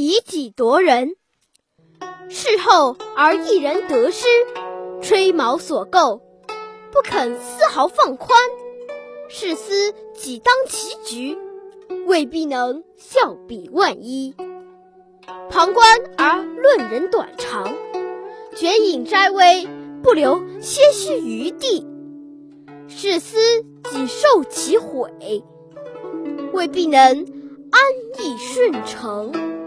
以己夺人。事后而一人得失，吹毛所构，不肯丝毫放宽，事思己当其局，未必能效比万一。旁观而论人短长，卷引摘微，不留些许余地，事思己受其悔，未必能安逸顺承。